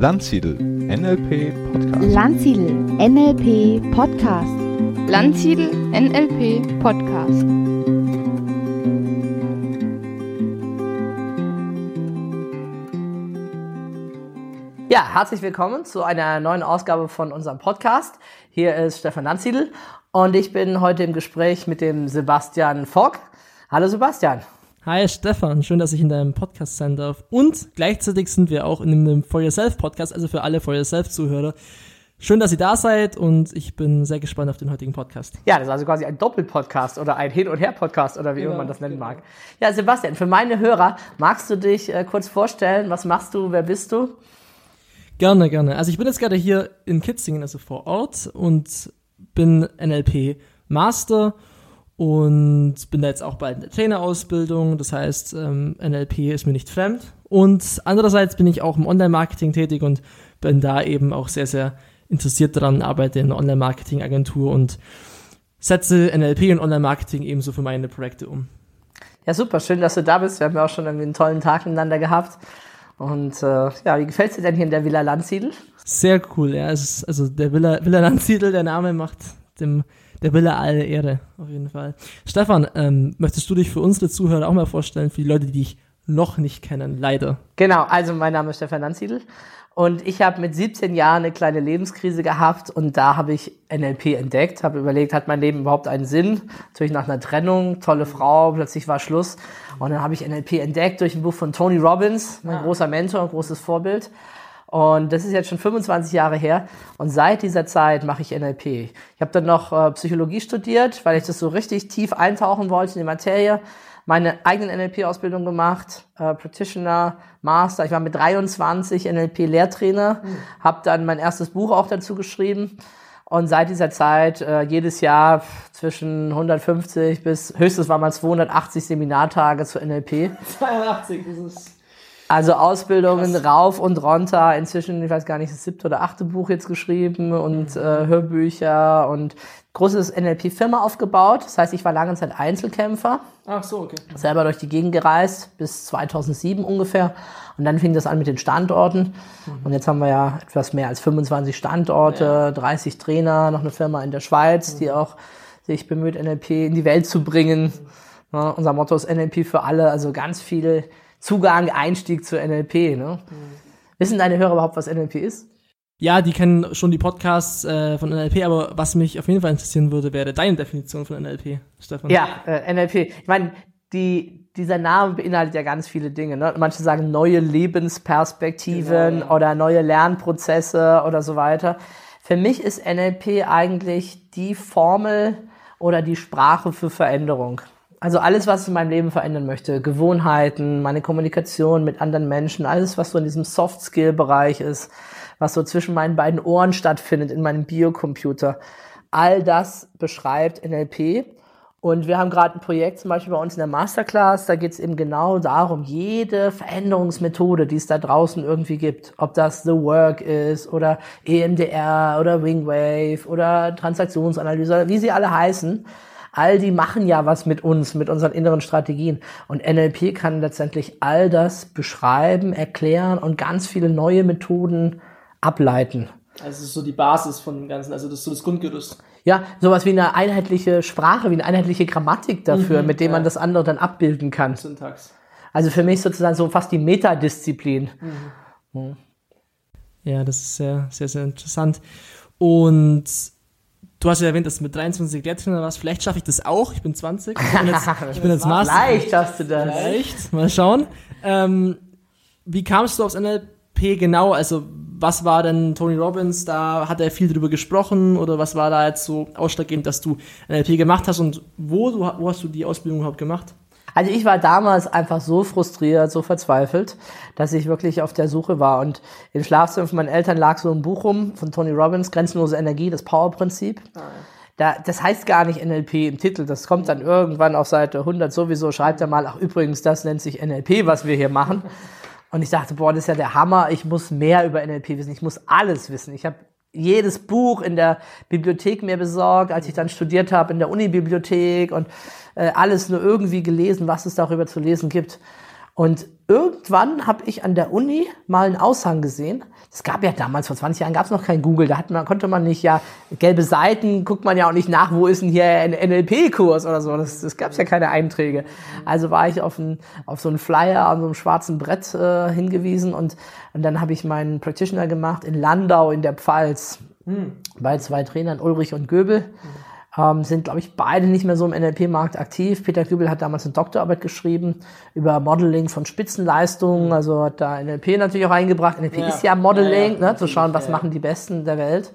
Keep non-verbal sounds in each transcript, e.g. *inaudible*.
Landsiedel NLP Podcast. Landsiedel NLP Podcast. Landsiedel NLP Podcast. Ja, herzlich willkommen zu einer neuen Ausgabe von unserem Podcast. Hier ist Stefan Landsiedel und ich bin heute im Gespräch mit dem Sebastian Fogg. Hallo Sebastian. Hi Stefan, schön, dass ich in deinem Podcast sein darf. Und gleichzeitig sind wir auch in einem For Yourself Podcast, also für alle For Yourself Zuhörer. Schön, dass ihr da seid und ich bin sehr gespannt auf den heutigen Podcast. Ja, das ist also quasi ein Doppelpodcast oder ein Hin- und Her-Podcast oder wie Genau, immer man das nennen genau. mag. Ja, Sebastian, für meine Hörer, magst du dich äh, kurz vorstellen? Was machst du? Wer bist du? Gerne, gerne. Also ich bin jetzt gerade hier in Kitzingen, also vor Ort und bin NLP Master und bin da jetzt auch bald in der Trainerausbildung. Das heißt, ähm, NLP ist mir nicht fremd. Und andererseits bin ich auch im Online-Marketing tätig und bin da eben auch sehr, sehr interessiert daran, arbeite in einer Online-Marketing-Agentur und setze NLP und Online-Marketing ebenso für meine Projekte um. Ja, super, schön, dass du da bist. Wir haben ja auch schon irgendwie einen tollen Tag miteinander gehabt. Und äh, ja, wie gefällt's dir denn hier in der Villa Landsiedel? Sehr cool, ja. Es ist, also der Villa, Villa Landsiedel, der Name macht dem, der Villa alle Ehre, auf jeden Fall. Stefan, ähm, möchtest du dich für unsere Zuhörer auch mal vorstellen, für die Leute, die dich noch nicht kennen, leider? Genau, also mein Name ist Stefan Landsiedel und ich habe mit 17 Jahren eine kleine Lebenskrise gehabt und da habe ich NLP entdeckt, habe überlegt, hat mein Leben überhaupt einen Sinn? Natürlich nach einer Trennung, tolle Frau, plötzlich war Schluss und dann habe ich NLP entdeckt durch ein Buch von Tony Robbins, mein großer Mentor, ein großes Vorbild. Und das ist jetzt schon 25 Jahre her. Und seit dieser Zeit mache ich NLP. Ich habe dann noch äh, Psychologie studiert, weil ich das so richtig tief eintauchen wollte in die Materie. Meine eigene NLP-Ausbildung gemacht, äh, Practitioner, Master. Ich war mit 23 NLP-Lehrtrainer, habe dann mein erstes Buch auch dazu geschrieben. Und seit dieser Zeit äh, jedes Jahr zwischen 150 bis höchstens war mal 280 Seminartage zu NLP. 82, das ist. Also Ausbildungen rauf und runter. Inzwischen, ich weiß gar nicht, das siebte oder achte Buch jetzt geschrieben und äh, Hörbücher und großes NLP-Firma aufgebaut. Das heißt, ich war lange Zeit Einzelkämpfer, Ach so, okay. selber durch die Gegend gereist, bis 2007 ungefähr. Und dann fing das an mit den Standorten. Und jetzt haben wir ja etwas mehr als 25 Standorte, 30 Trainer, noch eine Firma in der Schweiz, die auch sich bemüht, NLP in die Welt zu bringen. Ja, unser Motto ist NLP für alle, also ganz viel Zugang, Einstieg zu NLP. Ne? Wissen deine Hörer überhaupt, was NLP ist? Ja, die kennen schon die Podcasts äh, von NLP, aber was mich auf jeden Fall interessieren würde, wäre deine Definition von NLP, Stefan. Ja, äh, NLP. Ich meine, die, dieser Name beinhaltet ja ganz viele Dinge. Ne? Manche sagen neue Lebensperspektiven Genau, ja. oder neue Lernprozesse oder so weiter. Für mich ist NLP eigentlich die Formel oder die Sprache für Veränderung. Also alles, was ich in meinem Leben verändern möchte, Gewohnheiten, meine Kommunikation mit anderen Menschen, alles, was so in diesem Soft-Skill-Bereich ist, was so zwischen meinen beiden Ohren stattfindet, in meinem Biocomputer, all das beschreibt NLP. Und wir haben gerade ein Projekt zum Beispiel bei uns in der Masterclass, da geht es eben genau darum, jede Veränderungsmethode, die es da draußen irgendwie gibt, ob das The Work ist oder EMDR oder Wingwave oder Transaktionsanalyse, wie sie alle heißen, all die machen ja was mit uns, mit unseren inneren Strategien. Und NLP kann letztendlich all das beschreiben, erklären und ganz viele neue Methoden ableiten. Also das ist so die Basis von dem Ganzen, also das ist so das Grundgerüst. Ja, sowas wie eine einheitliche Sprache, wie eine einheitliche Grammatik dafür, Mhm, mit dem man ja. das andere dann abbilden kann. Syntax. Also für mich sozusagen so fast die Metadisziplin. Ja, das ist sehr, sehr, sehr interessant. Und du hast ja erwähnt, dass du mit 23 Lehrtrainer warst. Vielleicht schaffe ich das auch. Ich bin 20. Ich bin jetzt, *laughs* ich bin jetzt Master. Leicht hast du das. Vielleicht. Mal schauen. Ähm, wie kamst du aufs NLP genau? Also, was war denn Tony Robbins? Da hat er viel drüber gesprochen oder was war da jetzt so ausschlaggebend, dass du NLP gemacht hast und wo, du, wo hast du die Ausbildung überhaupt gemacht? Also ich war damals einfach so frustriert, so verzweifelt, dass ich wirklich auf der Suche war. Und im Schlafzimmer von meinen Eltern lag so ein Buch rum von Tony Robbins, Grenzenlose Energie, das Power-Prinzip. Da, das heißt gar nicht NLP im Titel, das kommt dann irgendwann auf Seite 100 sowieso, schreibt er mal, ach übrigens, das nennt sich NLP, was wir hier machen. Und ich dachte, boah, das ist ja der Hammer, ich muss mehr über NLP wissen, ich muss alles wissen. Ich habe jedes Buch in der Bibliothek mir besorgt, als ich dann studiert habe in der Unibibliothek und äh, alles nur irgendwie gelesen, was es darüber zu lesen gibt. Und irgendwann habe ich an der Uni mal einen Aushang gesehen. Es gab ja damals, vor 20 Jahren gab es noch kein Google. Da hat man, konnte man nicht, ja, gelbe Seiten, guckt man ja auch nicht nach, wo ist denn hier ein NLP-Kurs oder so. Das, das gab es ja keine Einträge. Also war ich auf, ein, auf so einen Flyer an so einem schwarzen Brett äh, hingewiesen und, und dann habe ich meinen Practitioner gemacht in Landau in der Pfalz bei zwei Trainern, Ulrich und Göbel. Ähm, sind, glaube ich, beide nicht mehr so im NLP-Markt aktiv. Peter Göbel hat damals eine Doktorarbeit geschrieben über Modeling von Spitzenleistungen, also hat da NLP natürlich auch eingebracht. NLP Ja. ist ja Modeling, Ja, ne, zu schauen, was machen die Besten der Welt.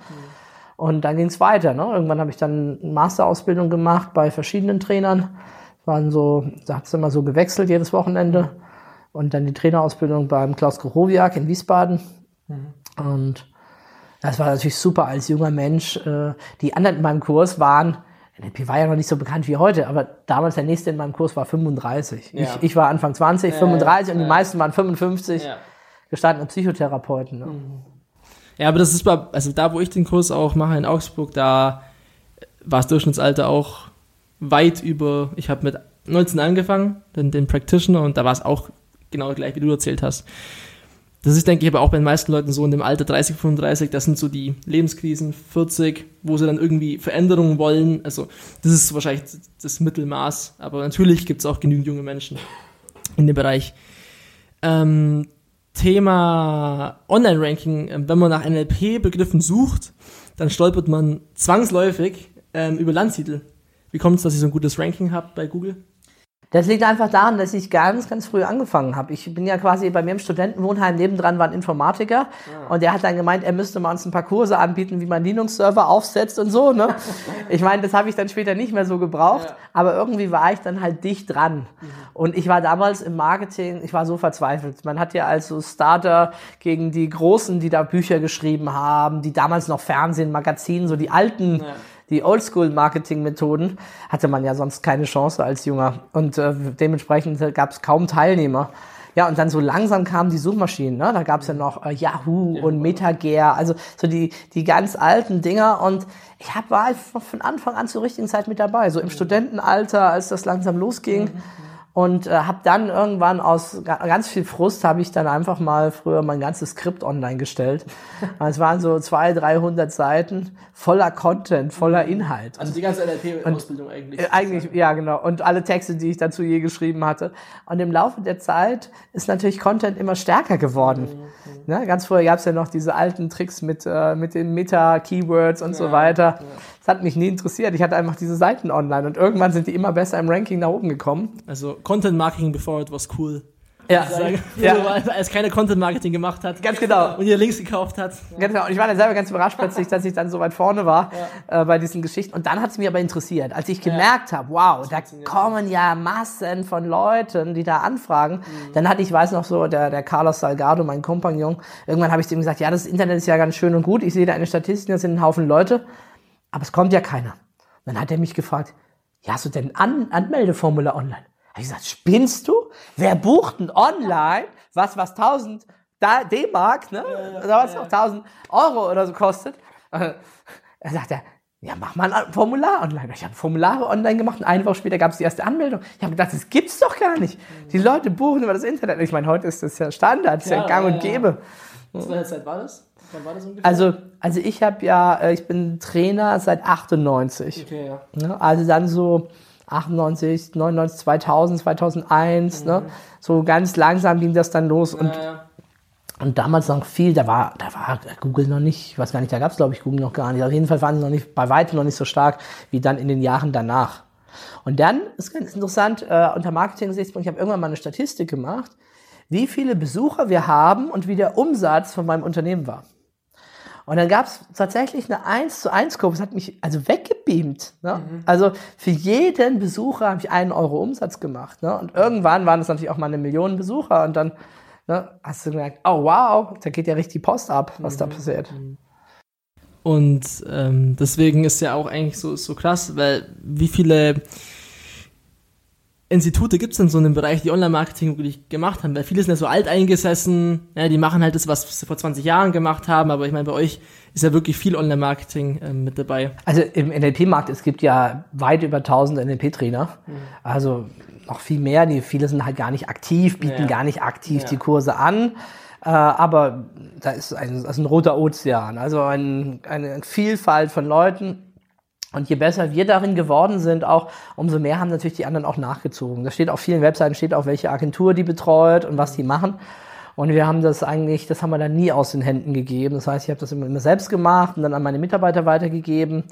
Und dann ging es weiter. Ne? Irgendwann habe ich dann eine Masterausbildung gemacht bei verschiedenen Trainern. Waren so, da hat es immer so gewechselt jedes Wochenende. Und dann die Trainerausbildung beim Klaus Gorowiak in Wiesbaden. Und das war natürlich super als junger Mensch. Äh, Die anderen in meinem Kurs waren, NLP war ja noch nicht so bekannt wie heute, aber damals der nächste in meinem Kurs war 35. Ja. Ich, ich war Anfang 20, 35 und die ja. meisten waren 55 Ja. gestandene Psychotherapeuten. Ne? Ja, aber das ist bei, also da, wo ich den Kurs auch mache in Augsburg, da war das Durchschnittsalter auch weit über, ich habe mit 19 angefangen, den, den Practitioner, und da war es auch genau gleich, wie du erzählt hast. Das ist, denke ich, aber auch bei den meisten Leuten so in dem Alter 30, 35, das sind so die Lebenskrisen, 40, wo sie dann irgendwie Veränderungen wollen. Also, das ist wahrscheinlich das Mittelmaß, aber natürlich gibt es auch genügend junge Menschen in dem Bereich. Ähm, Thema Online-Ranking, ähm, wenn man nach NLP-Begriffen sucht, dann stolpert man zwangsläufig ähm, über Landtitel. Wie kommt es, dass ihr so ein gutes Ranking habt bei Google? Das liegt einfach daran, dass ich ganz, ganz früh angefangen habe. Ich bin ja quasi bei mir im Studentenwohnheim nebendran war ein Informatiker und der hat dann gemeint, er müsste mal uns ein paar Kurse anbieten, wie man Linux-Server aufsetzt und so. Ne? *laughs* Ich meine, das habe ich dann später nicht mehr so gebraucht, aber irgendwie war ich dann halt dicht dran. Und ich war damals im Marketing, ich war so verzweifelt. Man hat ja also Starter gegen die Großen, die da Bücher geschrieben haben, die damals noch Fernsehen, Magazin, so die alten die Oldschool-Marketing-Methoden hatte man ja sonst keine Chance als Junger. Und äh, dementsprechend gab es kaum Teilnehmer. Ja, und dann so langsam kamen die Suchmaschinen. Ne? Da gab es ja noch äh, Yahoo und MetaGear, also so die, die ganz alten Dinger. Und ich hab, war einfach von Anfang an zur richtigen Zeit mit dabei. So im Studentenalter, als das langsam losging. Und äh, habe dann irgendwann aus ga- ganz viel Frust habe ich dann einfach mal früher mein ganzes Skript online gestellt. *laughs* Es waren so 200, 300 Seiten voller Content, voller Inhalt. Also die ganze NLP-Ausbildung eigentlich. Äh, Eigentlich, ja, genau. Und alle Texte, die ich dazu je geschrieben hatte. Und im Laufe der Zeit ist natürlich Content immer stärker geworden. Ne? Ganz früher gab es ja noch diese alten Tricks mit, äh, mit den Meta-Keywords und so weiter. Das hat mich nie interessiert. Ich hatte einfach diese Seiten online und irgendwann sind die immer besser im Ranking nach oben gekommen. Also Content Marketing before it was cool. Ja, Sagen, *laughs* ja. Als, als keine Content Marketing gemacht hat ganz genau. und ihr Links gekauft hat. Ganz genau. Und ich war dann selber ganz überrascht plötzlich, dass ich dann so weit vorne war äh, bei diesen Geschichten. Und dann hat es mich aber interessiert, als ich gemerkt habe, wow, da kommen ja Massen von Leuten, die da anfragen. Dann hatte ich, weiß noch so, der, der Carlos Salgado, mein Kompagnon, irgendwann habe ich ihm gesagt, ja, das Internet ist ja ganz schön und gut. Ich sehe da eine Statistik, das sind ein Haufen Leute, aber es kommt ja keiner. Und dann hat er mich gefragt, ja, hast du denn ein An Anmeldeformular online? Habe ich gesagt, spinnst du? Wer bucht denn online was, was 1000 Da- D-Mark, ne? Oder was noch 1000 Euro oder so kostet? Äh, *laughs* Er sagt er, ja, mach mal ein Formular online. Ich habe Formulare online gemacht und eine Woche später gab es die erste Anmeldung. Ich habe gedacht, das gibt's doch gar nicht. Die Leute buchen über das Internet. Ich meine, heute ist das ja Standard, das ist ja, Ja, gang ja, und ja. gäbe. Was für eine Zeit war das? Also, also ich habe ja, äh, ich bin Trainer seit 98. okay, ja. Ne? Also dann so 98, 99, 2000, 2001. Ne? So ganz langsam ging das dann los. Und, ja, ja. und damals noch viel, da war, da war Google noch nicht, ich weiß gar nicht, da gab es glaube ich Google noch gar nicht. Auf jeden Fall waren sie noch nicht, bei weitem noch nicht so stark wie dann in den Jahren danach. Und dann ist ganz interessant, äh, unter Marketing-Gesichtspunkt, ich habe irgendwann mal eine Statistik gemacht, wie viele Besucher wir haben und wie der Umsatz von meinem Unternehmen war. Und dann gab es tatsächlich eine 1 zu 1 Kurve. Das hat mich also weggebeamt. Ne? Also für jeden Besucher habe ich einen Euro Umsatz gemacht. Ne? Und irgendwann waren es natürlich auch mal eine Million Besucher. Und dann ne, hast du gemerkt, oh wow, da geht ja richtig Post ab, was da passiert. Und ähm, deswegen ist ja auch eigentlich so, so krass, weil wie viele Institute gibt es denn so in dem Bereich, die Online-Marketing wirklich gemacht haben? Weil viele sind ja so alteingesessen, ja, die machen halt das, was sie vor 20 Jahren gemacht haben, aber ich meine, bei euch ist ja wirklich viel Online-Marketing ähm, mit dabei. Also im NLP-Markt, es gibt ja weit über 1000 NLP-Trainer. Also noch viel mehr. Die, viele sind halt gar nicht aktiv, bieten Ja. gar nicht aktiv Ja. die Kurse an. Äh, aber da ist ein, das ist ein roter Ozean. Also ein, eine Vielfalt von Leuten. Und je besser wir darin geworden sind, auch umso mehr haben natürlich die anderen auch nachgezogen. Da steht auf vielen Webseiten steht auch, welche Agentur die betreut und was die machen. Und wir haben das eigentlich, das haben wir dann nie aus den Händen gegeben. Das heißt, ich habe das immer, immer selbst gemacht und dann an meine Mitarbeiter weitergegeben.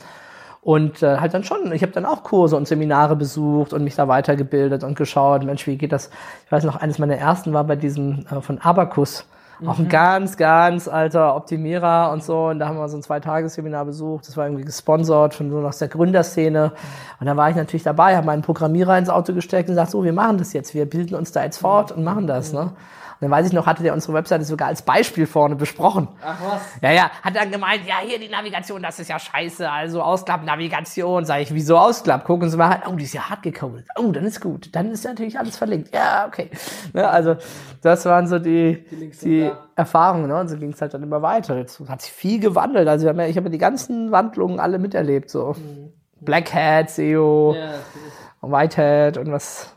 Und äh, halt dann schon, ich habe dann auch Kurse und Seminare besucht und mich da weitergebildet und geschaut, Mensch, wie geht das? Ich weiß noch, eines meiner ersten war bei diesem äh, von Abacus. Auch ein ganz, ganz alter Optimierer und so. Und da haben wir so ein Zweitagesseminar besucht. Das war irgendwie gesponsert von so aus der Gründerszene. Und da war ich natürlich dabei, habe meinen Programmierer ins Auto gesteckt und gesagt, so, wir machen das jetzt. Wir bilden uns da jetzt fort und machen das. Ne? Dann weiß ich noch, hatte der unsere Webseite sogar als Beispiel vorne besprochen. Ach was? Ja, ja, hat dann gemeint, ja, hier die Navigation, das ist ja scheiße, also Ausklapp-Navigation. Sag ich, wieso Ausklapp? Gucken Sie mal, oh, die ist ja hart gecodet. Oh, dann ist gut. Dann ist natürlich alles verlinkt. Ja, okay. Ne, also, das waren so die, Links die, da. Erfahrungen, ne? Und so ging es halt dann immer weiter. Jetzt hat sich viel gewandelt. Also, wir haben ja, ich habe ja die ganzen Wandlungen alle miterlebt, so. Black Hat, SEO, Ja, Whitehead und was.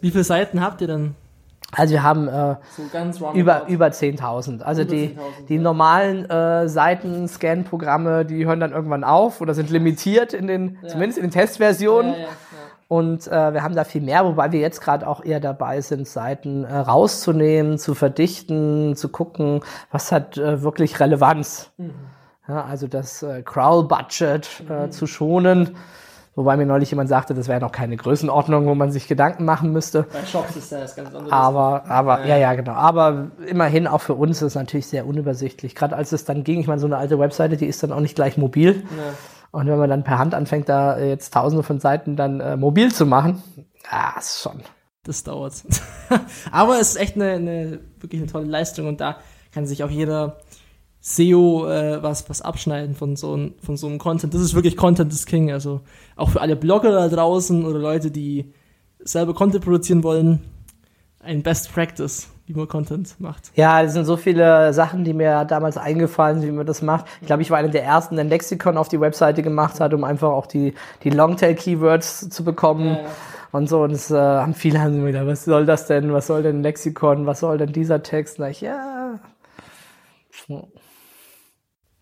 Wie viele Seiten habt ihr denn? Also, wir haben, äh, So über, über 10.000. Also Über die, 10.000, die ja. normalen äh, Seiten-Scan-Programme, die hören dann irgendwann auf oder sind limitiert in den, zumindest in den Testversionen. Ja, ja, ja. Und äh, wir haben da viel mehr, wobei wir jetzt gerade auch eher dabei sind, Seiten äh, rauszunehmen, zu verdichten, zu gucken, was hat äh, wirklich Relevanz. Mhm. Ja, also das äh, Crawl-Budget äh, zu schonen. Wobei mir neulich jemand sagte, das wäre noch keine Größenordnung, wo man sich Gedanken machen müsste. Bei Shops ist das ganz anderes. Aber, aber, ja, ja, genau. Aber immerhin auch für uns ist es natürlich sehr unübersichtlich. Gerade als es dann ging, ich meine, so eine alte Webseite, die ist dann auch nicht gleich mobil. Ja. Und wenn man dann per Hand anfängt, da jetzt tausende von Seiten dann äh, mobil zu machen, ja, ist schon. Das dauert. *laughs* Aber es ist echt eine, eine wirklich eine tolle Leistung und da kann sich auch jeder SEO äh, was, was abschneiden von so, ein, von so einem Content. Das ist wirklich Content is King. Also auch für alle Blogger da draußen oder Leute, die selber Content produzieren wollen, ein Best Practice, wie man Content macht. Ja, es sind so viele Sachen, die mir damals eingefallen sind, wie man das macht. Ich glaube, ich war einer der ersten, der ein Lexikon auf die Webseite gemacht hat, um einfach auch die, die Longtail-Keywords zu bekommen. Ja, ja. Und so, und das äh, haben viele haben mir gedacht, was soll das denn? Was soll denn ein Lexikon? Was soll denn dieser Text? Na ich, ja.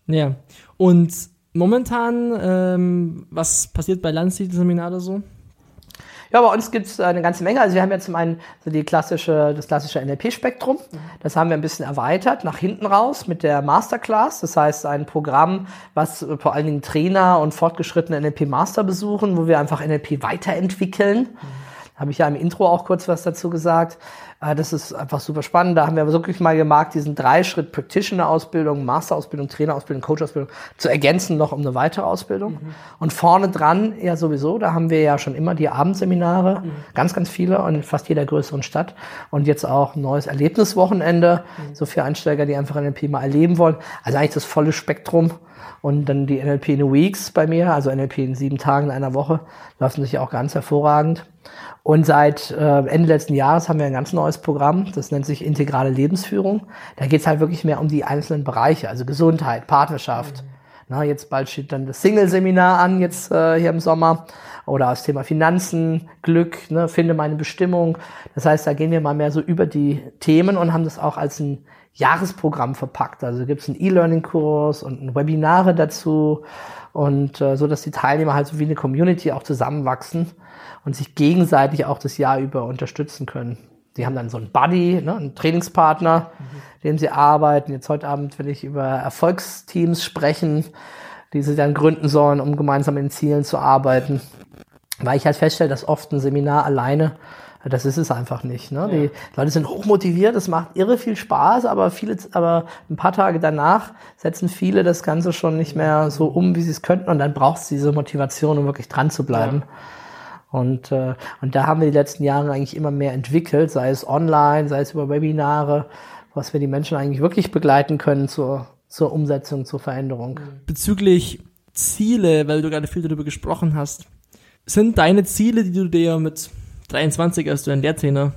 Ja. Und momentan, ähm, was passiert bei Landsiedel-Seminare so? Ja, bei uns gibt's äh, eine ganze Menge. Also wir haben ja zum einen so die klassische, das klassische NLP-Spektrum. Das haben wir ein bisschen erweitert nach hinten raus mit der Masterclass. Das heißt ein Programm, was vor allen Dingen Trainer und fortgeschrittene NLP-Master besuchen, wo wir einfach NLP weiterentwickeln. Habe ich ja im Intro auch kurz was dazu gesagt. Äh, Das ist einfach super spannend. Da haben wir wirklich mal gemerkt, diesen Drei-Schritt Practitioner-Ausbildung, Master-Ausbildung, Trainer-Ausbildung, Coach-Ausbildung zu ergänzen noch um eine weitere Ausbildung. Und vorne dran ja sowieso, da haben wir ja schon immer die Abendseminare, ganz, ganz viele und in fast jeder größeren Stadt. Und jetzt auch ein neues Erlebniswochenende, so für Einsteiger, die einfach NLP mal erleben wollen. Also eigentlich das volle Spektrum. Und dann die NLP in Weeks bei mir, also NLP in sieben Tagen in einer Woche, laufen sich auch ganz hervorragend. Und seit äh, Ende letzten Jahres haben wir ein ganz neues Programm, das nennt sich integrale Lebensführung. Da geht es halt wirklich mehr um die einzelnen Bereiche, also Gesundheit, Partnerschaft. Na, jetzt bald steht dann das Single-Seminar an, jetzt äh, hier im Sommer. Oder das Thema Finanzen, Glück, ne, finde meine Bestimmung. Das heißt, da gehen wir mal mehr so über die Themen und haben das auch als ein Jahresprogramm verpackt. Also gibt es einen E-Learning-Kurs und ein Webinare dazu und äh, so, dass die Teilnehmer halt so wie eine Community auch zusammenwachsen und sich gegenseitig auch das Jahr über unterstützen können. Die haben dann so einen Buddy, ne, einen Trainingspartner, dem sie arbeiten. Jetzt heute Abend will ich über Erfolgsteams sprechen, die sie dann gründen sollen, um gemeinsam in Zielen zu arbeiten. Weil ich halt feststelle, dass oft ein Seminar alleine, das ist es einfach nicht. Ne? Die Leute sind hochmotiviert, es macht irre viel Spaß, aber viele, aber ein paar Tage danach setzen viele das Ganze schon nicht mehr so um, wie sie es könnten, und dann braucht es diese Motivation, um wirklich dran zu bleiben. Und, äh, und da haben wir die letzten Jahre eigentlich immer mehr entwickelt, sei es online, sei es über Webinare, was wir die Menschen eigentlich wirklich begleiten können zur, zur Umsetzung, zur Veränderung. bezüglich Ziele, weil du gerade viel darüber gesprochen hast, sind deine Ziele, die du dir mit 23, als du einen Lehrtrainer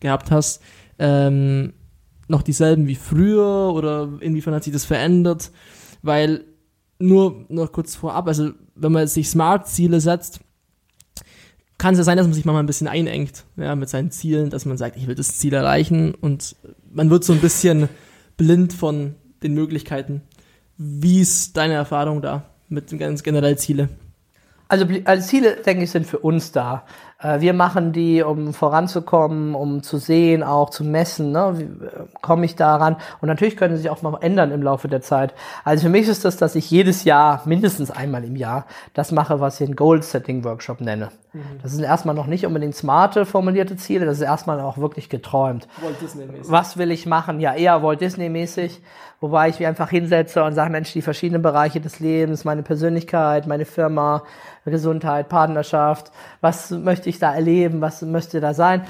gehabt hast, ähm, noch dieselben wie früher oder inwiefern hat sich das verändert? Weil nur noch kurz vorab, also wenn man sich Smart-Ziele setzt, kann es ja sein, dass man sich mal ein bisschen einengt ja, mit seinen Zielen, dass man sagt, ich will das Ziel erreichen und man wird so ein bisschen blind von den Möglichkeiten. Wie ist deine Erfahrung da mit ganz generell Ziele? Also, also Ziele, denke ich, sind für uns da. Äh, wir machen die, um voranzukommen, um zu sehen, auch zu messen, ne? wie äh, komme ich daran. Und natürlich können sie sich auch mal ändern im Laufe der Zeit. Also für mich ist das, dass ich jedes Jahr, mindestens einmal im Jahr, das mache, was ich einen Goal-Setting-Workshop nenne. Mhm. Das sind erstmal noch nicht unbedingt smarte formulierte Ziele, das ist erstmal auch wirklich geträumt. Walt Disney-mäßig. Was will ich machen? Ja, eher Walt Disney-mäßig wobei ich mich einfach hinsetze und sage, Mensch, die verschiedenen Bereiche des Lebens, meine Persönlichkeit, meine Firma, Gesundheit, Partnerschaft, was möchte ich da erleben, was möchte da sein.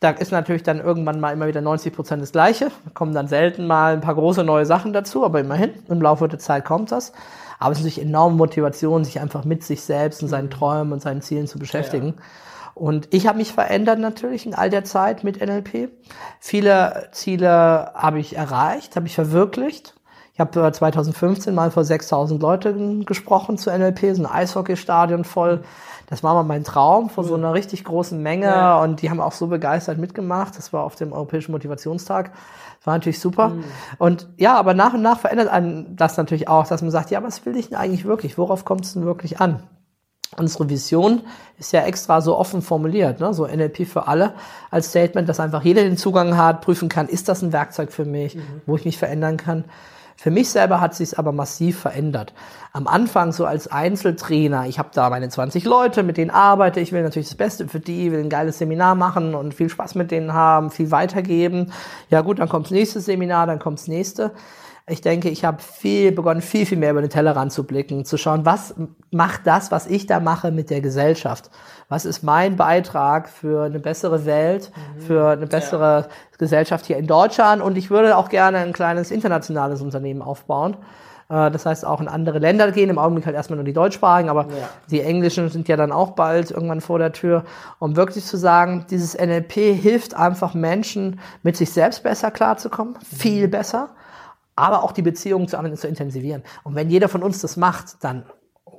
Da ist natürlich dann irgendwann mal immer wieder 90 Prozent das Gleiche. Da kommen dann selten mal ein paar große neue Sachen dazu, aber immerhin, im Laufe der Zeit kommt das. Aber es ist natürlich enorme Motivation, sich einfach mit sich selbst und seinen Träumen und seinen Zielen zu beschäftigen. Ja. Und ich habe mich verändert natürlich in all der Zeit mit NLP. Viele Ziele habe ich erreicht, habe ich verwirklicht. Ich habe 2015 mal vor 6000 Leuten gesprochen zu NLP, so ein Eishockeystadion voll. Das war mal mein Traum vor so einer richtig großen Menge ja. und die haben auch so begeistert mitgemacht. Das war auf dem Europäischen Motivationstag. Das war natürlich super. Mhm. Und ja, aber nach und nach verändert einen das natürlich auch, dass man sagt, ja, was will ich denn eigentlich wirklich? Worauf kommt es denn wirklich an? Unsere Vision ist ja extra so offen formuliert, ne? so NLP für alle als Statement, dass einfach jeder den Zugang hat, prüfen kann, ist das ein Werkzeug für mich, mhm. wo ich mich verändern kann. Für mich selber hat sich aber massiv verändert. Am Anfang so als Einzeltrainer, ich habe da meine 20 Leute, mit denen arbeite, ich will natürlich das Beste für die, will ein geiles Seminar machen und viel Spaß mit denen haben, viel weitergeben. Ja gut, dann kommt das nächste Seminar, dann kommt das nächste. Ich denke, ich habe viel begonnen, viel, viel mehr über den Tellerrand zu blicken, zu schauen, was macht das, was ich da mache mit der Gesellschaft? Was ist mein Beitrag für eine bessere Welt, mhm. für eine bessere ja. Gesellschaft hier in Deutschland? Und ich würde auch gerne ein kleines internationales Unternehmen aufbauen. Äh, das heißt, auch in andere Länder gehen. Im Augenblick halt erstmal nur die deutschsprachigen, aber ja. die englischen sind ja dann auch bald irgendwann vor der Tür. Um wirklich zu sagen, dieses NLP hilft einfach Menschen, mit sich selbst besser klarzukommen, mhm. viel besser aber auch die Beziehungen zu anderen zu intensivieren. Und wenn jeder von uns das macht, dann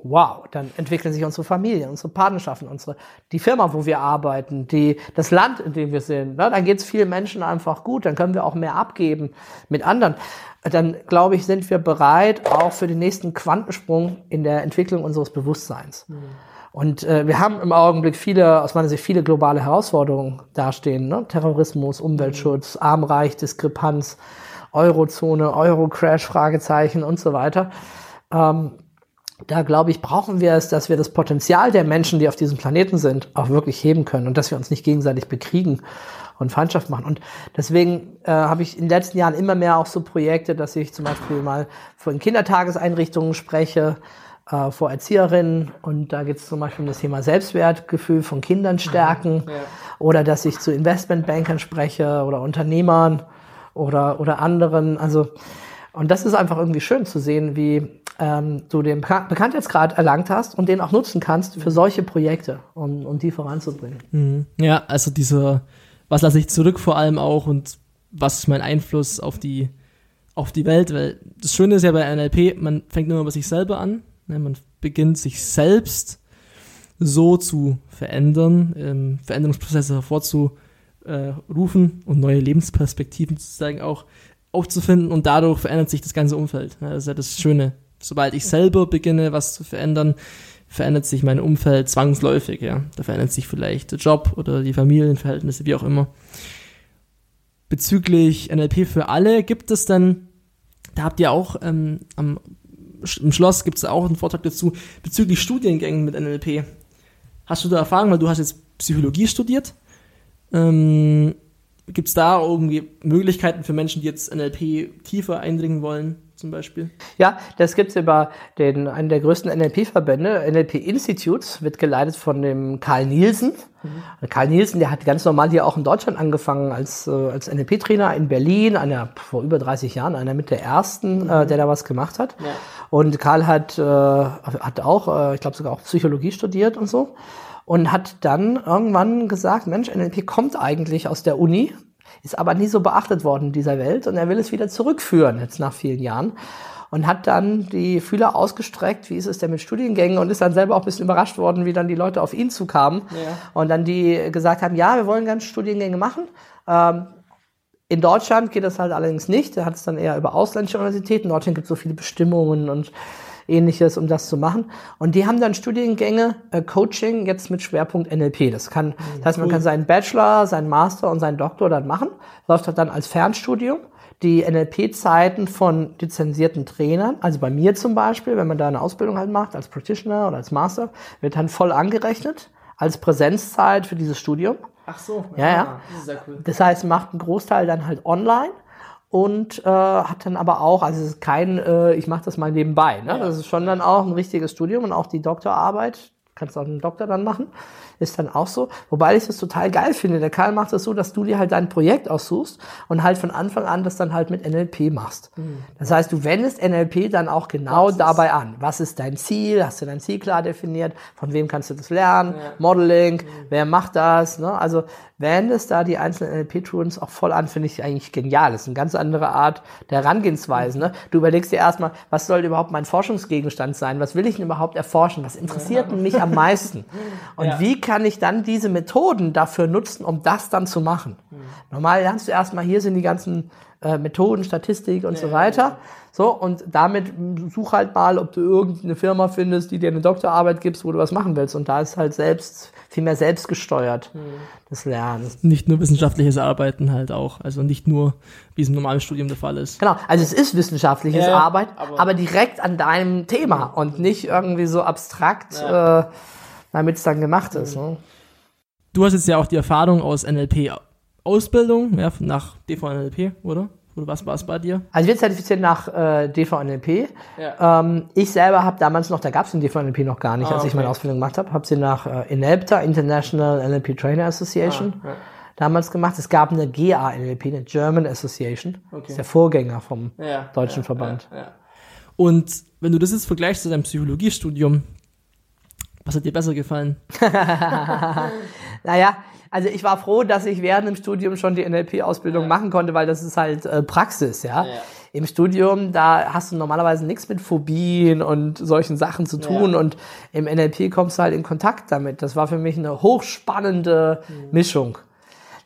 wow, dann entwickeln sich unsere Familien, unsere Partnerschaften, unsere, die Firma, wo wir arbeiten, die, das Land, in dem wir sind. Ne? Dann geht es vielen Menschen einfach gut, dann können wir auch mehr abgeben mit anderen. Dann, glaube ich, sind wir bereit auch für den nächsten Quantensprung in der Entwicklung unseres Bewusstseins. Mhm. Und äh, wir haben im Augenblick viele, aus meiner Sicht, viele globale Herausforderungen dastehen. Ne? Terrorismus, Umweltschutz, Armreich, Diskrepanz, Eurozone, Euro-Crash, Fragezeichen und so weiter. Ähm, da glaube ich, brauchen wir es, dass wir das Potenzial der Menschen, die auf diesem Planeten sind, auch wirklich heben können und dass wir uns nicht gegenseitig bekriegen und Feindschaft machen. Und deswegen äh, habe ich in den letzten Jahren immer mehr auch so Projekte, dass ich zum Beispiel mal vor den Kindertageseinrichtungen spreche, äh, vor Erzieherinnen und da geht es zum Beispiel um das Thema Selbstwertgefühl von Kindern stärken ja. oder dass ich zu Investmentbankern spreche oder Unternehmern oder, oder anderen. Also, und das ist einfach irgendwie schön zu sehen, wie ähm, du den Bekanntheitsgrad erlangt hast und den auch nutzen kannst für solche Projekte, um, um die voranzubringen. Mhm. Ja, also dieser, was lasse ich zurück vor allem auch und was ist mein Einfluss auf die, auf die Welt? Weil das Schöne ist ja bei NLP, man fängt nur bei sich selber an. Ne? Man beginnt sich selbst so zu verändern, ähm, Veränderungsprozesse hervorzurufen äh, rufen und neue Lebensperspektiven sozusagen auch aufzufinden und dadurch verändert sich das ganze Umfeld. Ja, das ist ja das Schöne. Sobald ich selber beginne, was zu verändern, verändert sich mein Umfeld zwangsläufig. Ja. Da verändert sich vielleicht der Job oder die Familienverhältnisse, wie auch immer. Bezüglich NLP für alle gibt es dann, da habt ihr auch ähm, am, im Schloss gibt es auch einen Vortrag dazu, bezüglich Studiengängen mit NLP. Hast du da Erfahrung, weil du hast jetzt Psychologie studiert? Ähm, Gibt es da irgendwie Möglichkeiten für Menschen, die jetzt NLP tiefer eindringen wollen, zum Beispiel? Ja, das gibt es über den, einen der größten NLP-Verbände. NLP Institutes wird geleitet von dem Karl Nielsen. Mhm. Karl Nielsen, der hat ganz normal hier auch in Deutschland angefangen als, äh, als NLP-Trainer in Berlin, einer vor über 30 Jahren, einer mit der ersten, äh, mhm. äh, der da was gemacht hat. Ja. Und Karl hat, äh, hat auch, äh, ich glaube sogar auch Psychologie studiert und so. Und hat dann irgendwann gesagt, Mensch, NLP kommt eigentlich aus der Uni, ist aber nie so beachtet worden in dieser Welt und er will es wieder zurückführen, jetzt nach vielen Jahren. Und hat dann die Fühler ausgestreckt, wie ist es denn mit Studiengängen und ist dann selber auch ein bisschen überrascht worden, wie dann die Leute auf ihn zukamen. Und dann die gesagt haben, ja, wir wollen ganz Studiengänge machen. Ähm, in Deutschland geht das halt allerdings nicht. Da hat es dann eher über ausländische Universitäten. In Deutschland gibt es so viele Bestimmungen und ähnliches, um das zu machen. Und die haben dann Studiengänge, äh, Coaching jetzt mit Schwerpunkt NLP. Das kann, das heißt, man kann seinen Bachelor, seinen Master und seinen Doktor dann machen. Läuft dann als Fernstudium. Die NLP-Zeiten von lizenzierten Trainern, also bei mir zum Beispiel, wenn man da eine Ausbildung halt macht, als Practitioner oder als Master, wird dann voll angerechnet als Präsenzzeit für dieses Studium. Ach so, Ja, ja. Das ist ja cool. Das heißt, macht einen Großteil dann halt online und äh, hat dann aber auch, also es ist kein, äh, ich mache das mal nebenbei. Ne? Das ist schon dann auch ein richtiges Studium und auch die Doktorarbeit, kannst auch einen Doktor dann machen, ist dann auch so. Wobei ich das total geil finde. Der Karl macht das so, dass du dir halt dein Projekt aussuchst und halt von Anfang an das dann halt mit NLP machst. Das heißt, du wendest NLP dann auch genau dabei an. Was ist dein Ziel? Hast du dein Ziel klar definiert? Von wem kannst du das lernen? Modeling, wer macht das? Ne? Also wendest da die einzelnen NLP-Tools auch voll an, finde ich eigentlich genial. Das ist eine ganz andere Art der Herangehensweise. Ne? Du überlegst dir erstmal, was soll überhaupt mein Forschungsgegenstand sein? Was will ich denn überhaupt erforschen? Was interessiert denn mich am meisten? Und Ja. wie kann ich dann diese Methoden dafür nutzen, um das dann zu machen? Normal lernst du erstmal, hier sind die ganzen äh, Methoden, Statistik und so weiter. So, und damit such halt mal, ob du irgendeine Firma findest, die dir eine Doktorarbeit gibst, wo du was machen willst. Und da ist halt selbst, viel mehr selbstgesteuert, das Lernen. Nicht nur wissenschaftliches Arbeiten halt auch. Also nicht nur, wie es im normalen Studium der Fall ist. Genau, also es ist wissenschaftliches Ja, ja, Arbeit, aber, aber- direkt an deinem Thema und nicht irgendwie so abstrakt, äh, damit es dann gemacht ist. Ne? Du hast jetzt ja auch die Erfahrung aus NLP-Ausbildung, ja, nach DVNLP, oder? Oder was war es bei dir? Also wir zertifiziert nach äh, DVNLP. Ja. Ähm, ich selber habe damals noch, da gab es den DVNLP noch gar nicht, Ah, als ich meine okay. Ausbildung gemacht habe, habe sie nach äh, INELPTA, International NLP Trainer Association, Ah, ja. damals gemacht. Es gab eine GANLP, eine German Association, das ist der Vorgänger vom Ja, Deutschen Verband. Ja, ja. Und wenn du das jetzt vergleichst zu deinem Psychologiestudium, was hat dir besser gefallen? *laughs* Naja, also ich war froh, dass ich während dem Studium schon die NLP-Ausbildung machen konnte, weil das ist halt äh, Praxis, ja? Ja. Im Studium, da hast du normalerweise nichts mit Phobien und solchen Sachen zu tun Ja. und im NLP kommst du halt in Kontakt damit. Das war für mich eine hochspannende Mischung.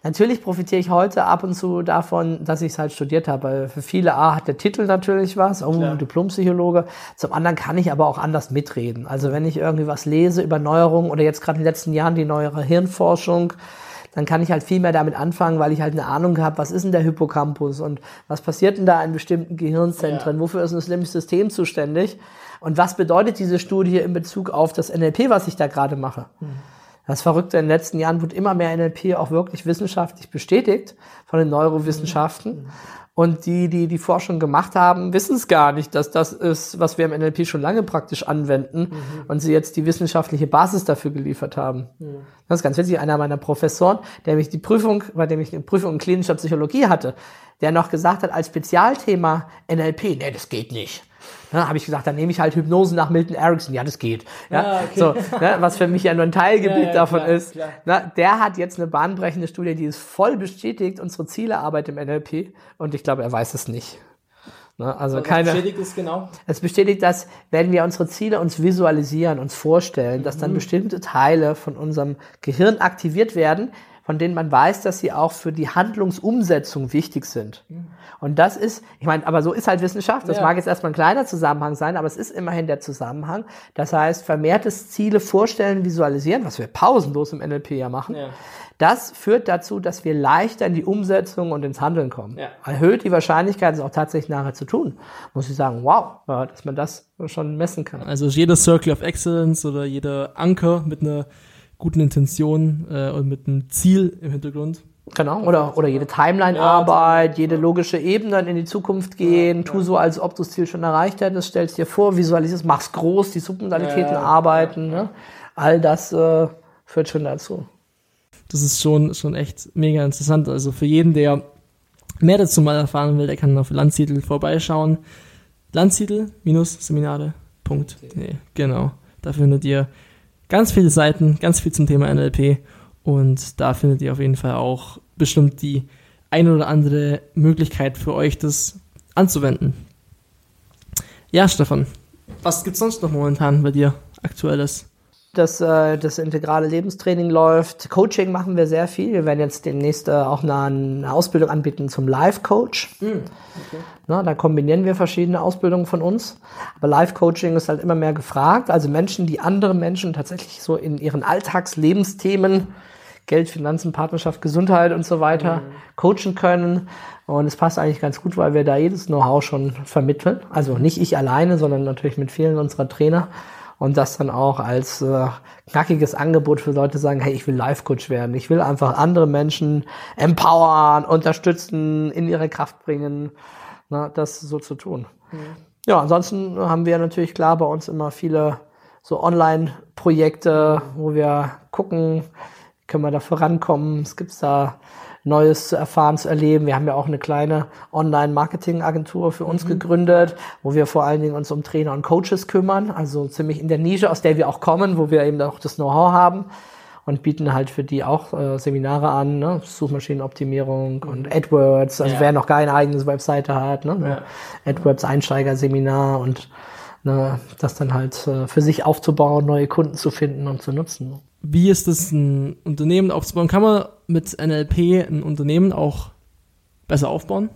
Natürlich profitiere ich heute ab und zu davon, dass ich es halt studiert habe. Weil Für viele A hat der Titel natürlich was, oh, Klar. Diplompsychologe. Zum anderen kann ich aber auch anders mitreden. Also wenn ich irgendwie was lese über Neuerungen oder jetzt gerade in den letzten Jahren die neuere Hirnforschung, dann kann ich halt viel mehr damit anfangen, weil ich halt eine Ahnung habe, was ist denn der Hippocampus und was passiert denn da in bestimmten Gehirnzentren, Ja. wofür ist das System zuständig und was bedeutet diese Studie in Bezug auf das NLP, was ich da gerade mache. Das Verrückte in den letzten Jahren wird immer mehr NLP auch wirklich wissenschaftlich bestätigt von den Neurowissenschaften. Und die, die die Forschung gemacht haben, wissen es gar nicht, dass das ist, was wir im NLP schon lange praktisch anwenden und sie jetzt die wissenschaftliche Basis dafür geliefert haben. Das ist ganz witzig. Einer meiner Professoren, der mich die Prüfung, bei dem ich eine Prüfung in klinischer Psychologie hatte, der noch gesagt hat, als Spezialthema NLP, nee, das geht nicht. Da habe ich gesagt, dann nehme ich halt Hypnose nach Milton Erickson. Ja, das geht. Ja, Ah, okay. so, ne, was für mich ja nur ein Teilgebiet *laughs* Ja, ja, davon klar, ist. klar. Na, der hat jetzt eine bahnbrechende Studie, die es voll bestätigt, unsere Zielearbeit im NLP. Und ich glaube, er weiß es nicht. Ne, also keine. bestätigt es genau? Es bestätigt, dass wenn wir unsere Ziele uns visualisieren, uns vorstellen, dass Mhm. dann bestimmte Teile von unserem Gehirn aktiviert werden, von denen man weiß, dass sie auch für die Handlungsumsetzung wichtig sind. Und das ist, ich meine, aber so ist halt Wissenschaft. Das. Ja. mag jetzt erstmal ein kleiner Zusammenhang sein, aber es ist immerhin der Zusammenhang. Das heißt, vermehrtes Ziele vorstellen, visualisieren, was wir pausenlos im NLP ja machen. Ja. Das führt dazu, dass wir leichter in die Umsetzung und ins Handeln kommen. Ja. Erhöht die Wahrscheinlichkeit, es auch tatsächlich nachher zu tun. Muss ich sagen, wow, dass man das schon messen kann. Also jeder Circle of Excellence oder jeder Anker mit einer guten Intention äh, und mit einem Ziel im Hintergrund. Genau, oder, oder jede Timeline-Arbeit, jede logische Ebene in die Zukunft gehen, tu so, als ob du das Ziel schon erreicht hättest, stellst dir vor, visualisierst, machst groß, die Submodalitäten Ja, ja. arbeiten, ne? all das äh, führt schon dazu. Das ist schon, schon echt mega interessant. Also für jeden, der mehr dazu mal erfahren will, der kann auf Landsiedel vorbeischauen. Landsiedel-seminare.de. Genau. Da findet ihr ganz viele Seiten, ganz viel zum Thema NLP und da findet ihr auf jeden Fall auch bestimmt die eine oder andere Möglichkeit für euch, das anzuwenden. Ja, Stefan, was gibt's sonst noch momentan bei dir aktuelles? Dass äh, das integrale Lebenstraining läuft. Coaching machen wir sehr viel. Wir werden jetzt demnächst äh, auch eine, eine Ausbildung anbieten zum Live-Coach. Mm, okay. Na, da kombinieren wir verschiedene Ausbildungen von uns. Aber Live-Coaching ist halt immer mehr gefragt. Also Menschen, die andere Menschen tatsächlich so in ihren Alltagslebensthemen, Geld, Finanzen, Partnerschaft, Gesundheit und so weiter mm. coachen können. Und es passt eigentlich ganz gut, weil wir da jedes Know-how schon vermitteln. Also nicht ich alleine, sondern natürlich mit vielen unserer Trainer und das dann auch als äh, knackiges Angebot für Leute sagen, hey, ich will Life-Coach werden. Ich will einfach andere Menschen empowern, unterstützen, in ihre Kraft bringen, na, das so zu tun. Mhm. Ja, ansonsten haben wir natürlich klar bei uns immer viele so Online-Projekte, wo wir gucken, können wir da vorankommen. Es gibt da Neues zu erfahren, zu erleben. Wir haben ja auch eine kleine Online-Marketing-Agentur für uns mhm. gegründet, wo wir vor allen Dingen uns um Trainer und Coaches kümmern, also ziemlich in der Nische, aus der wir auch kommen, wo wir eben auch das Know-how haben und bieten halt für die auch äh, Seminare an, ne? Suchmaschinenoptimierung und mhm. AdWords, also ja. wer noch keine eigene Webseite hat, ne? Ja. AdWords Einsteigerseminar und ne, das dann halt äh, für sich aufzubauen, neue Kunden zu finden und zu nutzen wie ist es, ein Unternehmen aufzubauen? Kann man mit NLP ein Unternehmen auch besser aufbauen?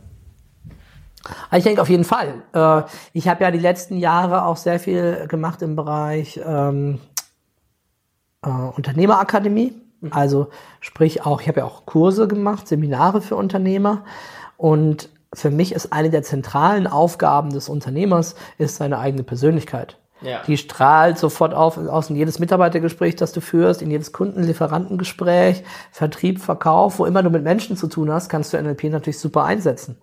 Ah, ich denke auf jeden Fall. Äh, ich habe ja die letzten Jahre auch sehr viel gemacht im Bereich ähm, äh, Unternehmerakademie. Mhm. Also sprich auch, ich habe ja auch Kurse gemacht, Seminare für Unternehmer. Und für mich ist eine der zentralen Aufgaben des Unternehmers ist seine eigene Persönlichkeit. Ja. Die strahlt sofort auf aus in jedes Mitarbeitergespräch, das du führst, in jedes Kunden-Lieferantengespräch, Vertrieb, Verkauf, wo immer du mit Menschen zu tun hast, kannst du NLP natürlich super einsetzen.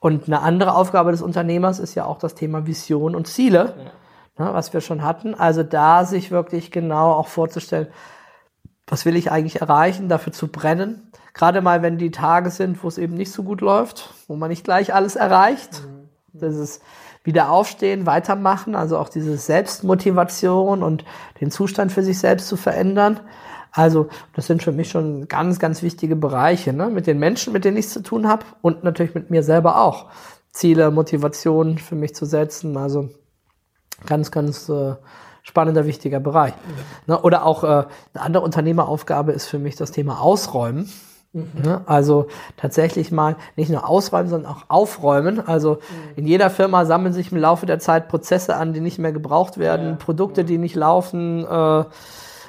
Und eine andere Aufgabe des Unternehmers ist ja auch das Thema Vision und Ziele, ja. ne, was wir schon hatten. Also da sich wirklich genau auch vorzustellen, was will ich eigentlich erreichen, dafür zu brennen. Gerade mal, wenn die Tage sind, wo es eben nicht so gut läuft, wo man nicht gleich alles erreicht. Mhm. Das ist wieder aufstehen, weitermachen, also auch diese Selbstmotivation und den Zustand für sich selbst zu verändern. Also das sind für mich schon ganz, ganz wichtige Bereiche, ne? mit den Menschen, mit denen ich es zu tun habe und natürlich mit mir selber auch. Ziele, Motivation für mich zu setzen, also ganz, ganz äh, spannender, wichtiger Bereich. Mhm. Ne? Oder auch äh, eine andere Unternehmeraufgabe ist für mich das Thema Ausräumen. Mhm. Also tatsächlich mal nicht nur ausräumen, sondern auch aufräumen. Also mhm. in jeder Firma sammeln sich im Laufe der Zeit Prozesse an, die nicht mehr gebraucht werden, ja, Produkte, ja. die nicht laufen. Äh,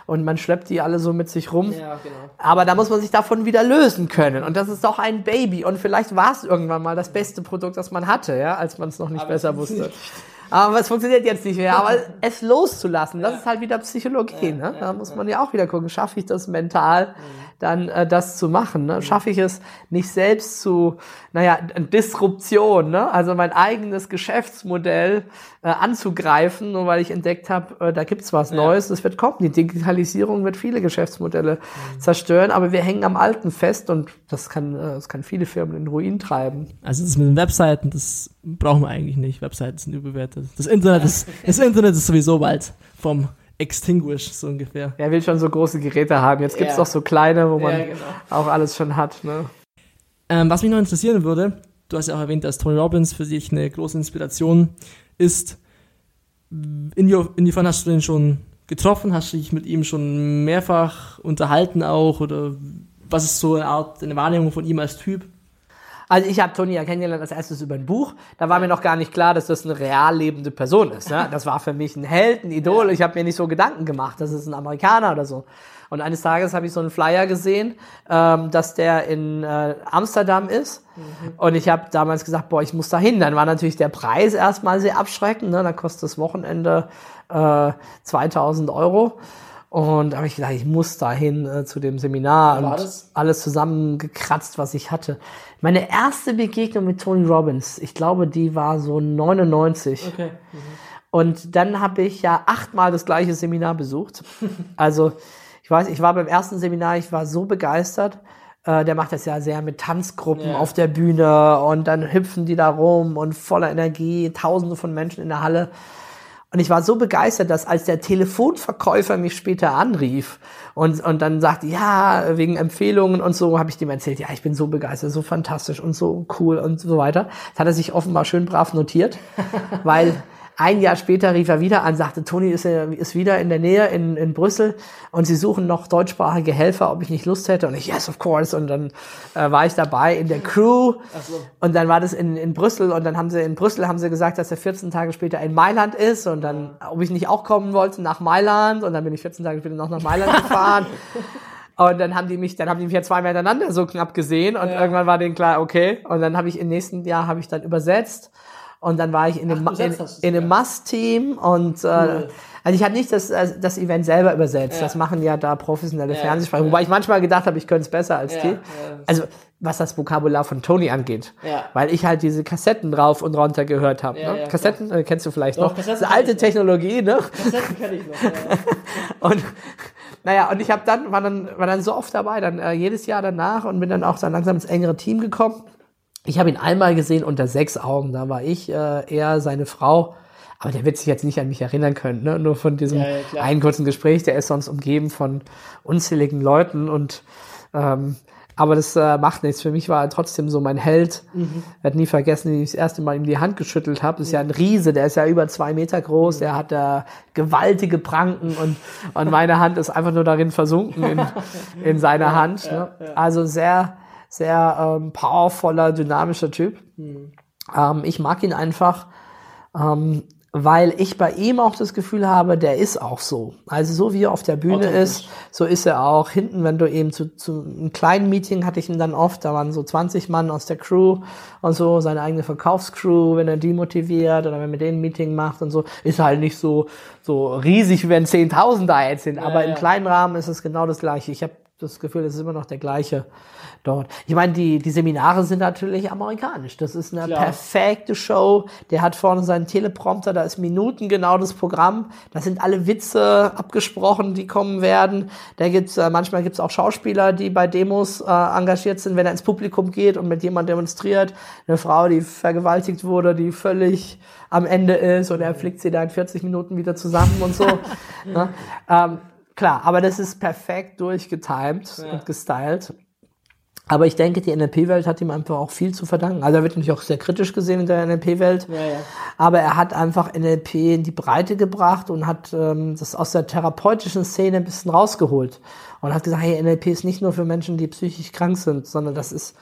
und man schleppt die alle so mit sich rum. Ja, genau. Aber da muss man sich davon wieder lösen können. Und das ist doch ein Baby. Und vielleicht war es irgendwann mal das beste Produkt, das man hatte, ja, als man es noch nicht Aber besser wusste. Aber es funktioniert jetzt nicht mehr. Aber *laughs* es loszulassen, das ist halt wieder Psychologie. Ne? Da muss man ja auch wieder gucken, schaffe ich das mental, mhm. Dann äh, das zu machen? Ne? Schaffe ich es nicht selbst zu, naja, Disruption, ne? also mein eigenes Geschäftsmodell äh, anzugreifen, nur weil ich entdeckt habe, äh, da gibt's was Neues, es wird kommen. Die Digitalisierung wird viele Geschäftsmodelle mhm. zerstören, aber wir hängen am Alten fest und das kann, äh, das kann viele Firmen in Ruin treiben. Also das mit den Webseiten, das brauchen wir eigentlich nicht. Webseiten sind überbewertet. Das Internet ist, das Internet ist sowieso bald vom Extinguish, so ungefähr. Wer will schon so große Geräte haben? Jetzt gibt's ja. doch so kleine, wo man ja, genau. auch alles schon hat. Ne? Ähm, was mich noch interessieren würde, du hast ja auch erwähnt, dass Tony Robbins für dich eine große Inspiration ist. Inwiefern hast du den schon getroffen? Hast du dich mit ihm schon mehrfach unterhalten auch? Oder was ist so eine Art, eine Wahrnehmung von ihm als Typ? Also ich habe Tony ja kennengelernt als erstes über ein Buch. Da war mir noch gar nicht klar, dass das eine real lebende Person ist. Ne? *laughs* Das war für mich ein Held, ein Idol. Ich habe mir nicht so Gedanken gemacht, das ist ein Amerikaner oder so. Und eines Tages habe ich so einen Flyer gesehen, ähm, dass der in äh, Amsterdam ist. Mhm. Und ich habe damals gesagt, boah, ich muss da hin. Dann war natürlich der Preis erstmal sehr abschreckend. Ne? Dann kostet das Wochenende äh, 2000 Euro. Und da habe ich gedacht, ich muss dahin äh, zu dem Seminar und das? alles zusammengekratzt, was ich hatte. Meine erste Begegnung mit Tony Robbins, ich glaube, die war so 99. Okay. Mhm. Und dann habe ich ja achtmal das gleiche Seminar besucht. *laughs* Also ich weiß, ich war beim ersten Seminar, ich war so begeistert. Äh, der macht das ja sehr mit Tanzgruppen ja. auf der Bühne und dann hüpfen die da rum und voller Energie, tausende von Menschen in der Halle. Und ich war so begeistert, dass als der Telefonverkäufer mich später anrief und, und dann sagte, ja, wegen Empfehlungen und so, habe ich dem erzählt, ja, ich bin so begeistert, so fantastisch und so cool und so weiter. Das hat er sich offenbar schön brav notiert, *laughs* weil ein Jahr später rief er wieder an, sagte, Toni ist, äh, ist wieder in der Nähe in, in Brüssel und sie suchen noch deutschsprachige Helfer, ob ich nicht Lust hätte. Und ich, yes, of course. Und dann äh, war ich dabei in der Crew. so. Und dann war das in, in Brüssel und dann haben sie in Brüssel haben sie gesagt, dass er 14 Tage später in Mailand ist und dann, ob ich nicht auch kommen wollte nach Mailand und dann bin ich 14 Tage später noch nach Mailand gefahren. *laughs* Und dann haben die mich, dann haben die mich ja zweimal hintereinander so knapp gesehen und irgendwann war denen klar, okay. Und dann habe ich im nächsten Jahr habe ich dann übersetzt und dann war ich in dem, in, in dem Must-Team und äh, also ich habe nicht das, äh, das Event selber übersetzt. Ja. Das machen ja da professionelle Ja, Fernsehsprecher. Wobei ich manchmal gedacht habe, ich könnte es besser als die. Also was das Vokabular von Tony angeht. Ja. Weil ich halt diese Kassetten rauf und runter gehört habe. Ja, ne? ja, Kassetten äh, kennst du vielleicht Doch, noch. Kassetten Das ist alte. Technologie, ne? Kassetten kenne ich noch. Ja. *laughs* Und naja, und ich habe dann war dann war dann so oft dabei, dann äh, jedes Jahr danach und bin dann auch dann langsam ins engere Team gekommen. Ich habe ihn einmal gesehen unter sechs Augen. Da war ich äh, eher seine Frau. Aber der wird sich jetzt nicht an mich erinnern können, ne? nur von diesem Ja, ja, einen kurzen Gespräch. Der ist sonst umgeben von unzähligen Leuten und ähm, aber das äh, macht nichts. Für mich war er trotzdem so mein Held. Mhm. Er hat nie vergessen, wie ich das erste Mal ihm die Hand geschüttelt habe. Das ist ja ein Riese, der ist ja über zwei Meter groß, Mhm. der hat da gewaltige Pranken und, und meine Hand ist einfach nur darin versunken in, *laughs* in seiner Hand. Ne? Also sehr, sehr ähm, powervoller, dynamischer Typ. Mhm. Ähm, ich mag ihn einfach, ähm, weil ich bei ihm auch das Gefühl habe, der ist auch so. Also so wie er auf der Bühne ist, so ist er auch hinten, wenn du eben zu, zu einem kleinen Meeting hatte ich ihn dann oft, da waren so 20 Mann aus der Crew und so, seine eigene Verkaufscrew, wenn er die motiviert oder wenn er mit denen ein Meeting macht und so, ist halt nicht so, so riesig, wenn 10.000 da jetzt sind, aber im ja. kleinen Rahmen ist es genau das Gleiche. Ich habe das Gefühl, es ist immer noch der gleiche dort. Ich meine, die, die Seminare sind natürlich amerikanisch. Das ist eine Klar. perfekte Show. Der hat vorne seinen Teleprompter, da ist Minuten genau das Programm. Da sind alle Witze abgesprochen, die kommen werden. Da gibt's äh, manchmal gibt's auch Schauspieler, die bei Demos äh, engagiert sind, wenn er ins Publikum geht und mit jemand demonstriert. Eine Frau, die vergewaltigt wurde, die völlig am Ende ist und er flickt sie da in 40 Minuten wieder zusammen und so. *laughs* ne? ähm, klar, aber das ist perfekt durchgetimed und gestylt. Aber ich denke, die NLP-Welt hat ihm einfach auch viel zu verdanken. Also er wird natürlich auch sehr kritisch gesehen in der NLP-Welt. Ja, ja. Aber er hat einfach NLP in die Breite gebracht und hat ähm, das aus der therapeutischen Szene ein bisschen rausgeholt. Und hat gesagt, hey, NLP ist nicht nur für Menschen, die psychisch krank sind, sondern das ist,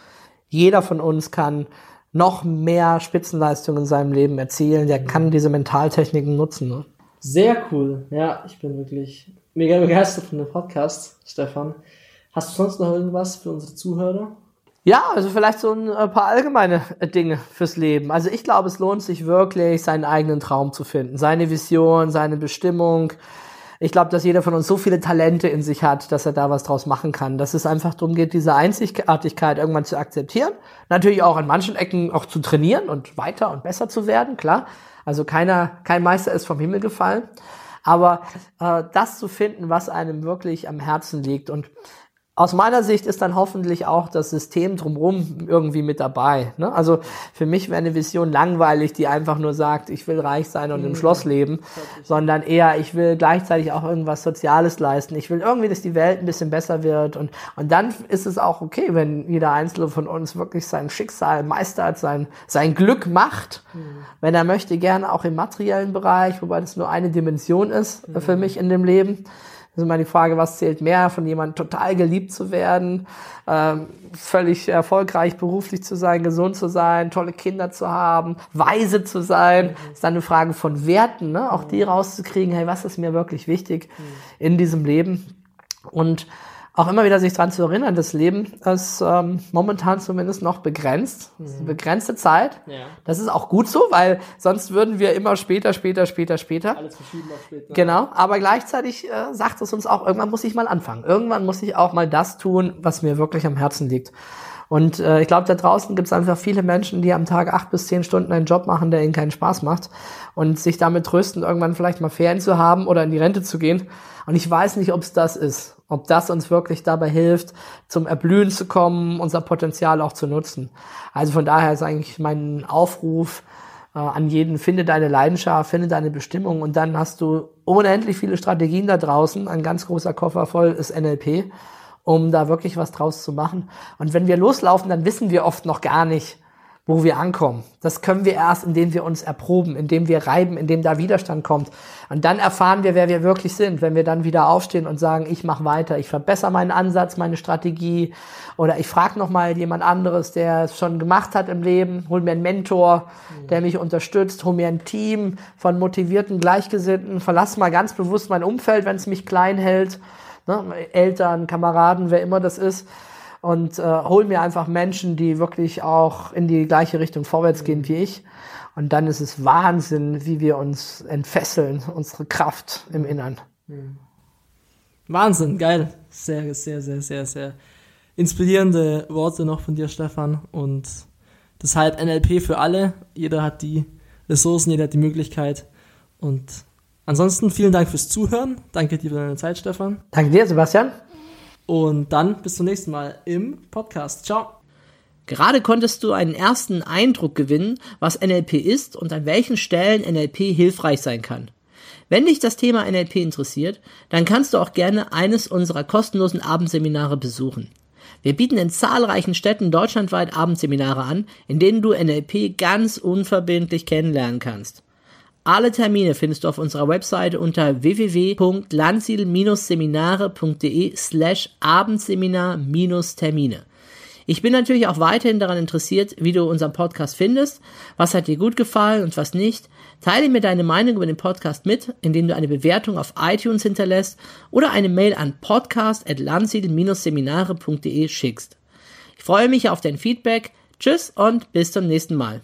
jeder von uns kann noch mehr Spitzenleistungen in seinem Leben erzielen. Der kann diese Mentaltechniken nutzen. Ne? Sehr cool. Ja, ich bin wirklich mega begeistert von dem Podcast, Stefan. Hast du sonst noch irgendwas für unsere Zuhörer? Ja, also vielleicht so ein äh, paar allgemeine äh, Dinge fürs Leben. Also ich glaube, es lohnt sich wirklich, seinen eigenen Traum zu finden, seine Vision, seine Bestimmung. Ich glaube, dass jeder von uns so viele Talente in sich hat, dass er da was draus machen kann. Dass es einfach darum geht, diese Einzigartigkeit irgendwann zu akzeptieren. Natürlich auch an manchen Ecken auch zu trainieren und weiter und besser zu werden, klar. Also keiner, kein Meister ist vom Himmel gefallen. Aber äh, das zu finden, was einem wirklich am Herzen liegt. Und aus meiner Sicht ist dann hoffentlich auch das System drumherum irgendwie mit dabei. Ne? Also für mich wäre eine Vision langweilig, die einfach nur sagt, ich will reich sein und im Schloss leben, sondern eher, ich will gleichzeitig auch irgendwas Soziales leisten. Ich will irgendwie, dass die Welt ein bisschen besser wird. Und, und dann ist es auch okay, wenn jeder Einzelne von uns wirklich sein Schicksal meistert, sein, sein Glück macht. Wenn er möchte, gerne auch im materiellen Bereich, wobei das nur eine Dimension ist äh, für mich in dem Leben. Das ist immer die Frage, was zählt mehr, von jemandem total geliebt zu werden, ähm, völlig erfolgreich beruflich zu sein, gesund zu sein, tolle Kinder zu haben, weise zu sein. ist dann eine Frage von Werten, ne? auch die rauszukriegen, hey, was ist mir wirklich wichtig in diesem Leben? Und auch immer wieder sich dran zu erinnern, das Leben ist ähm, momentan zumindest noch begrenzt. Eine begrenzte Zeit. Ja. Das ist auch gut so, weil sonst würden wir immer später, später, später, später. Alles verschieben auf später. Genau, aber gleichzeitig äh, sagt es uns auch, irgendwann muss ich mal anfangen. Irgendwann muss ich auch mal das tun, was mir wirklich am Herzen liegt. Und äh, ich glaube, da draußen gibt es einfach viele Menschen, die am Tag acht bis zehn Stunden einen Job machen, der ihnen keinen Spaß macht und sich damit trösten, irgendwann vielleicht mal Ferien zu haben oder in die Rente zu gehen. Und ich weiß nicht, ob es das ist, ob das uns wirklich dabei hilft, zum Erblühen zu kommen, unser Potenzial auch zu nutzen. Also von daher ist eigentlich mein Aufruf, äh, an jeden, finde deine Leidenschaft, finde deine Bestimmung und dann hast du unendlich viele Strategien da draußen. Ein ganz großer Koffer voll ist NLP, um da wirklich was draus zu machen. Und wenn wir loslaufen, dann wissen wir oft noch gar nicht, wo wir ankommen. Das können wir erst, indem wir uns erproben, indem wir reiben, indem da Widerstand kommt. Und dann erfahren wir, wer wir wirklich sind, wenn wir dann wieder aufstehen und sagen, ich mache weiter, ich verbessere meinen Ansatz, meine Strategie oder ich frage noch mal jemand anderes, der es schon gemacht hat im Leben, hol mir einen Mentor, der mich unterstützt, hol mir ein Team von motivierten Gleichgesinnten, verlass mal ganz bewusst mein Umfeld, wenn es mich klein hält, ne? Eltern, Kameraden, wer immer das ist und äh, hol mir einfach Menschen, die wirklich auch in die gleiche Richtung vorwärts gehen wie ich. Und dann ist es Wahnsinn, wie wir uns entfesseln, unsere Kraft im Innern. Wahnsinn, geil. Sehr, sehr, sehr, sehr, sehr inspirierende Worte noch von dir, Stefan. Und deshalb NLP für alle. Jeder hat die Ressourcen, jeder hat die Möglichkeit. Und ansonsten vielen Dank fürs Zuhören. Danke dir für deine Zeit, Stefan. Danke dir, Sebastian. Und dann bis zum nächsten Mal im Podcast. Ciao. Gerade konntest du einen ersten Eindruck gewinnen, was NLP ist und an welchen Stellen NLP hilfreich sein kann. Wenn dich das Thema NLP interessiert, dann kannst du auch gerne eines unserer kostenlosen Abendseminare besuchen. Wir bieten in zahlreichen Städten deutschlandweit Abendseminare an, in denen du NLP ganz unverbindlich kennenlernen kannst. Alle Termine findest du auf unserer Webseite unter www.landsiedel-seminare.de slash Abendseminar-Termine. Ich bin natürlich auch weiterhin daran interessiert, wie du unseren Podcast findest. Was hat dir gut gefallen und was nicht? Teile mir deine Meinung über den Podcast mit, indem du eine Bewertung auf iTunes hinterlässt oder eine Mail an podcast.landsiedel-seminare.de schickst. Ich freue mich auf dein Feedback. Tschüss und bis zum nächsten Mal.